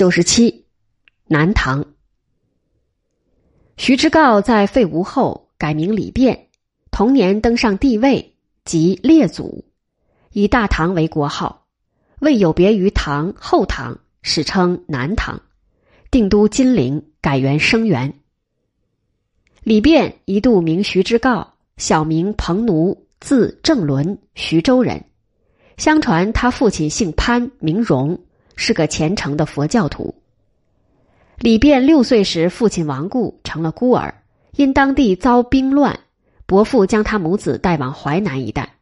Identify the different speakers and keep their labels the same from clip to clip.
Speaker 1: 九十七，南唐。徐之诰在废吴后改名李昪，同年登上帝位，即列祖，以大唐为国号，为有别于唐后唐，史称南唐。定都金陵，改元生元。李昪一度名徐之诰，小名彭奴，字正伦，徐州人。相传他父亲姓潘，名荣，是个虔诚的佛教徒。李昪六岁时，父亲亡故，成了孤儿。因当地遭兵乱，伯父将他母子带往淮南一带。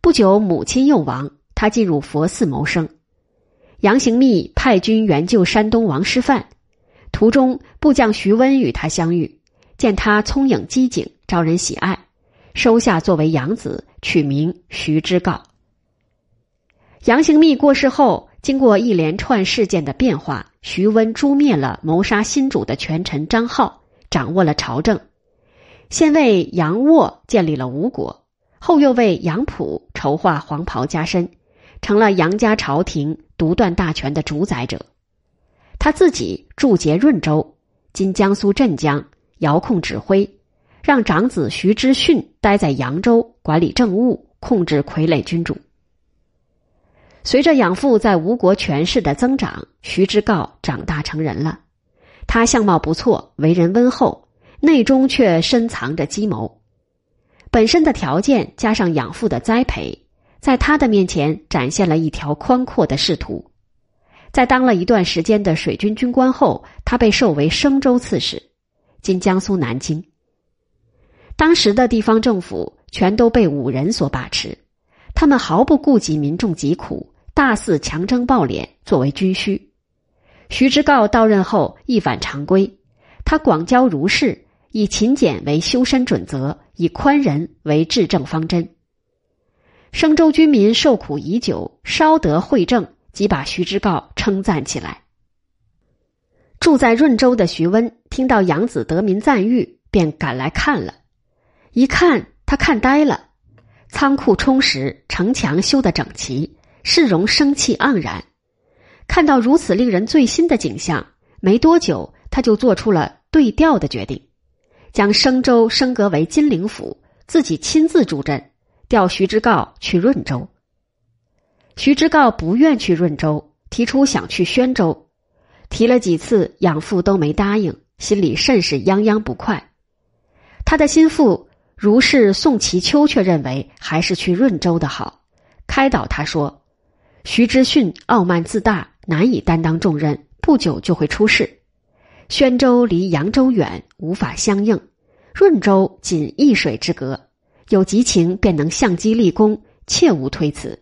Speaker 1: 不久，母亲又亡，他进入佛寺谋生。杨行密派军援救山东王师范，途中部将徐温与他相遇，见他聪颖机警，招人喜爱，收下作为养子，取名徐之诰。杨行密过世后，经过一连串事件的变化，徐温诛灭了谋杀新主的权臣张浩，掌握了朝政。先为杨渥建立了吴国，后又为杨溥筹划黄袍加身，成了杨家朝廷独断大权的主宰者。他自己驻节润州（今江苏镇江），遥控指挥，让长子徐知训待在扬州管理政务，控制傀儡君主。随着养父在吴国权势的增长，徐之诰长大成人了。他相貌不错，为人温厚，内中却深藏着计谋。本身的条件加上养父的栽培，在他的面前展现了一条宽阔的仕途。在当了一段时间的水军军官后，他被授为升州刺史，今江苏南京。当时的地方政府全都被武人所把持，他们毫不顾及民众疾苦。大肆强征暴敛，作为军需。徐之诰到任后一反常规，他广交儒士，以勤俭为修身准则，以宽仁为治政方针。生州军民受苦已久，稍得惠政，即把徐之诰称赞起来。住在润州的徐温听到养子得民赞誉，便赶来看了。一看，他看呆了，仓库充实，城墙修得整齐。世容生气盎然，看到如此令人醉心的景象，没多久他就做出了对调的决定，将升州升格为金陵府，自己亲自助阵，调徐之诰去润州。徐之诰不愿去润州，提出想去宣州，提了几次，养父都没答应，心里甚是泱泱不快。他的心腹如是宋其秋却认为还是去润州的好，开导他说。徐知训傲慢自大，难以担当重任，不久就会出事。宣州离扬州远，无法相应；润州仅一水之隔，有急情便能相机立功，切勿推辞。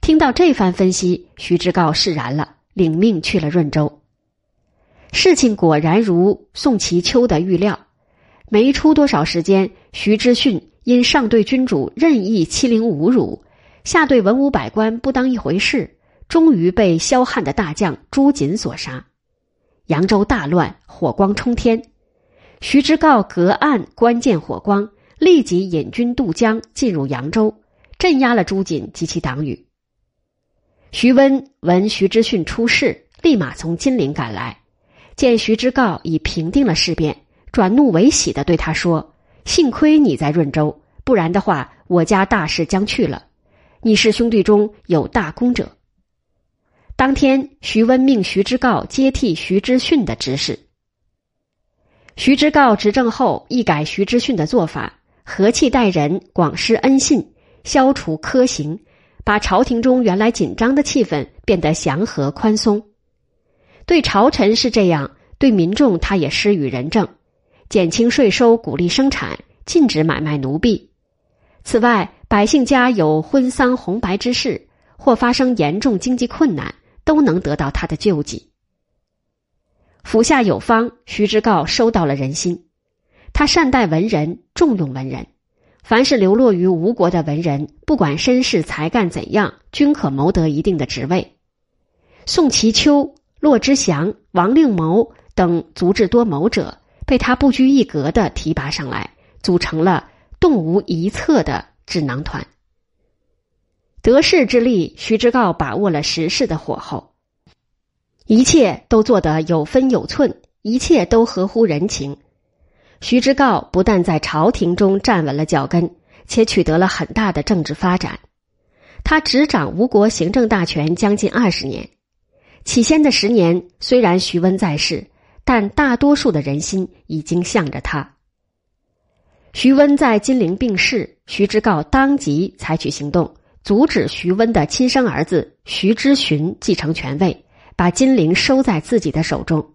Speaker 1: 听到这番分析，徐之诰释然了，领命去了润州。事情果然如宋其秋的预料，没出多少时间，徐知训因上对君主任意欺凌侮辱。下对文武百官不当一回事，终于被萧汉的大将朱瑾所杀。扬州大乱，火光冲天。徐之诰隔岸观见火光，立即引军渡江，进入扬州，镇压了朱瑾及其党羽。徐温闻徐知训出事，立马从金陵赶来，见徐之诰已平定了事变，转怒为喜的对他说：“幸亏你在润州，不然的话，我家大事将去了。”你是兄弟中有大功者。当天，徐温命徐之诰接替徐知训的职事。徐之诰执政后，一改徐知训的做法，和气待人，广施恩信，消除苛刑，把朝廷中原来紧张的气氛变得祥和宽松。对朝臣是这样，对民众他也施与仁政，减轻税收，鼓励生产，禁止买卖奴婢。此外，百姓家有婚丧红白之事，或发生严重经济困难，都能得到他的救济。府下有方，徐之诰收到了人心。他善待文人，重用文人。凡是流落于吴国的文人，不管身世才干怎样，均可谋得一定的职位。宋其秋、骆之祥、王令谋等足智多谋者，被他不拘一格的提拔上来，组成了动无一策的。智囊团，得势之力，徐之诰把握了时势的火候。一切都做得有分有寸，一切都合乎人情。徐知诰不但在朝廷中站稳了脚跟，且取得了很大的政治发展。他执掌吴国行政大权将近二十年，起先的十年虽然徐温在世，但大多数的人心已经向着他。徐温在金陵病逝，徐知诰当即采取行动，阻止徐温的亲生儿子徐知询继承权位，把金陵收在自己的手中。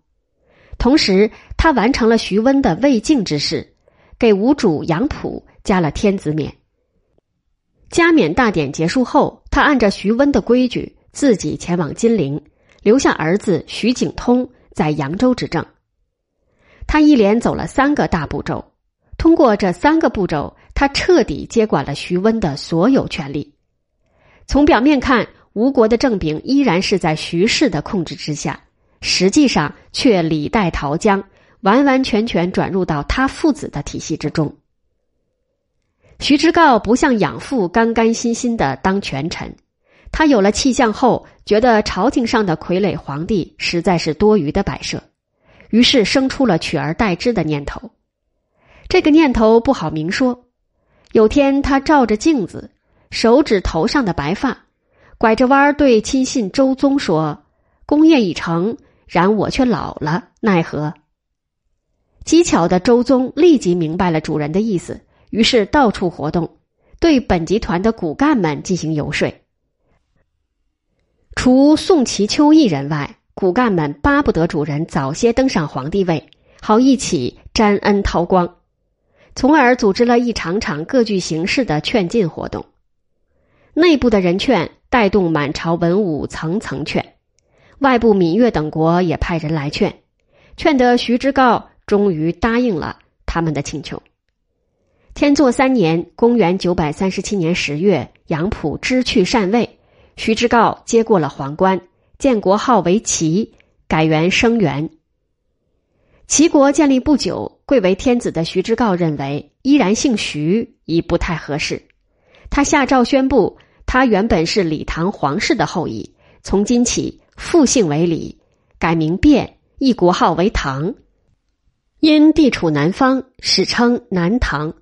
Speaker 1: 同时，他完成了徐温的未竟之事，给吴主杨溥加了天子冕。加冕大典结束后，他按照徐温的规矩，自己前往金陵，留下儿子徐景通在扬州执政。他一连走了三个大步骤，通过这三个步骤，他彻底接管了徐温的所有权力。从表面看，吴国的政柄依然是在徐氏的控制之下，实际上却李代桃僵，完完全全转入到他父子的体系之中。徐知诰不像养父甘甘心心的当权臣，他有了气象后，觉得朝廷上的傀儡皇帝实在是多余的摆设，于是生出了取而代之的念头。这个念头不好明说。有天，他照着镜子，手指头上的白发，拐着弯儿对亲信周宗说：“功业已成，然我却老了，奈何？”机巧的周宗立即明白了主人的意思。于是到处活动，对本集团的骨干们进行游说。除宋其秋一人外，骨干们巴不得主人早些登上皇帝位，好一起沾恩韬光，从而组织了一场场各具形式的劝进活动。内部的人劝带动满朝文武层层劝，外部闽越等国也派人来劝，劝得徐知诰终于答应了他们的请求。天作三年，公元九百三十七年十月，杨溥知去禅位，徐知诰接过了皇冠，建国号为齐，改元生元。齐国建立不久，贵为天子的徐知诰认为依然姓徐已不太合适，他下诏宣布，他原本是李唐皇室的后裔，从今起复姓为李，改名卞，一国号为唐，因地处南方，史称南唐。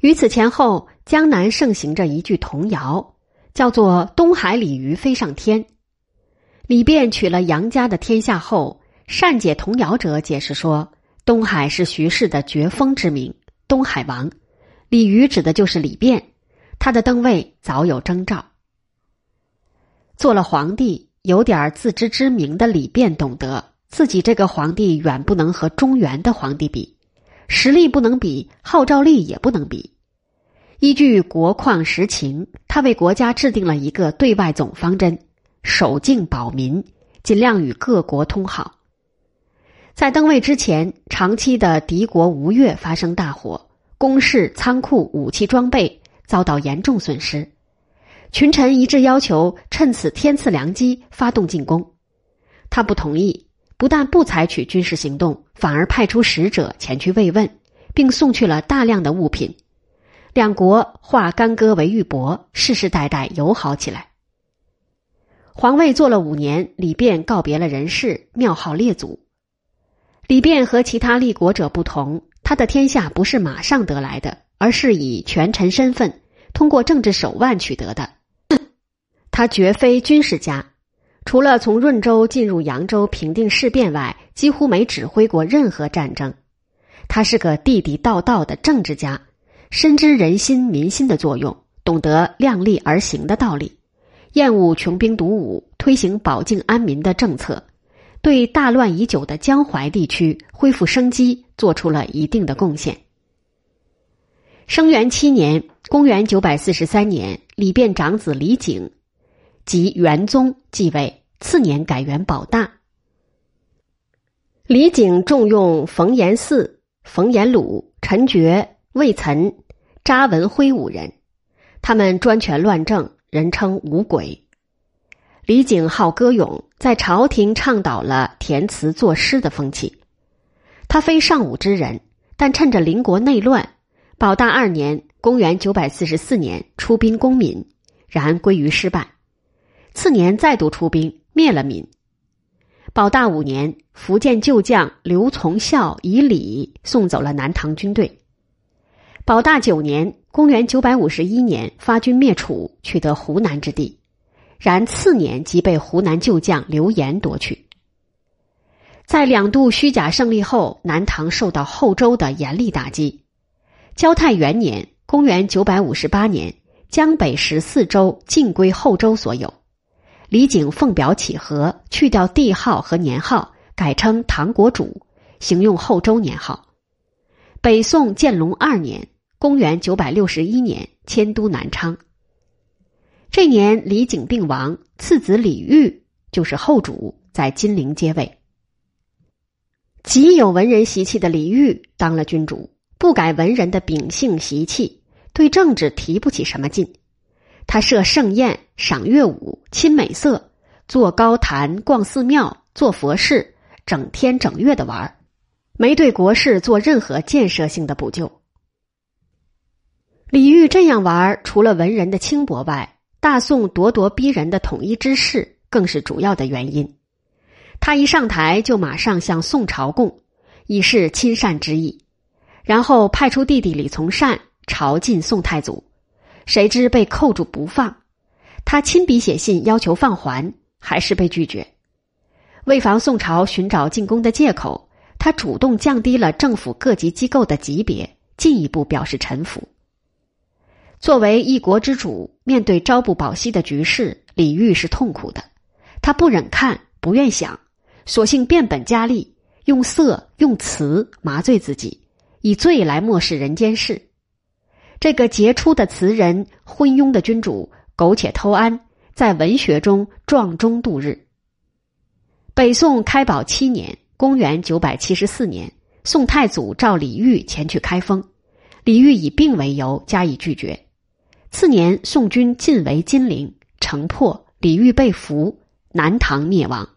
Speaker 1: 于此前后，江南盛行着一句童谣，叫做“东海鲤鱼飞上天”。李变取了杨家的天下后，善解童谣者解释说，东海是徐氏的绝封之名，东海王，李鱼指的就是李变，他的登位早有征兆。做了皇帝，有点自知之明的李变懂得，自己这个皇帝远不能和中原的皇帝比。实力不能比，号召力也不能比。依据国况实情，他为国家制定了一个对外总方针：守境保民，尽量与各国通好。在登位之前，长期的敌国吴越发生大火，宫室、仓库、武器装备遭到严重损失。群臣一致要求趁此天赐良机发动进攻，他不同意。不但不采取军事行动，反而派出使者前去慰问，并送去了大量的物品。两国化干戈为玉帛，世世代代友好起来。皇位做了五年，李变告别了人世，庙号列祖。李变和其他立国者不同，他的天下不是马上得来的，而是以权臣身份通过政治手腕取得的。他绝非军事家。除了从润州进入扬州平定事变外，几乎没指挥过任何战争。他是个地地道道的政治家，深知人心民心的作用，懂得量力而行的道理，厌恶穷兵黩武，推行保境安民的政策，对大乱已久的江淮地区恢复生机做出了一定的贡献。生元七年（公元九百四十三年），李变长子李景。即元宗继位，次年改元保大。李景重用冯延巳、冯延鲁、陈觉、魏岑、查文辉五人，他们专权乱政，人称五鬼。李景好歌咏，在朝廷倡导了填词作诗的风气。他非尚武之人，但趁着邻国内乱，保大二年（公元九百四十四年）出兵攻闽，然归于失败。次年再度出兵灭了闽，保大五年，福建旧将刘从孝以礼送走了南唐军队。保大九年（公元951年），发军灭楚，取得湖南之地，然次年即被湖南旧将刘岩夺取。在两度虚假胜利后，南唐受到后周的严厉打击。交泰元年（公元958年），江北十四州尽归后周所有。李景奉表乞和，去掉帝号和年号，改称唐国主，行用后周年号。北宋建隆二年（公元961年），迁都南昌。这年李景病亡，次子李煜就是后主，在金陵接位。极有文人习气的李煜当了君主，不改文人的秉性习气，对政治提不起什么劲。他设盛宴，赏乐舞，亲美色，坐高谈，逛寺庙，做佛事，整天整月的玩儿没对国事做任何建设性的补救。李煜这样玩儿除了文人的轻薄外，大宋咄咄逼人的统一之势更是主要的原因。他一上台就马上向宋朝贡，以示亲善之意，然后派出弟弟李从善朝觐宋太祖。谁知被扣住不放，他亲笔写信要求放还，还是被拒绝。为防宋朝寻找进攻的借口，他主动降低了政府各级机构的级别，进一步表示臣服。作为一国之主，面对朝不保夕的局势，李煜是痛苦的。他不忍看，不愿想，索性变本加厉，用色用词麻醉自己，以罪来漠视人间事。这个杰出的词人、昏庸的君主，苟且偷安，在文学中撞钟度日。北宋开宝七年（公元974年），宋太祖召李煜前去开封，李煜以病为由加以拒绝。次年，宋军进围金陵，城破，李煜被俘，南唐灭亡。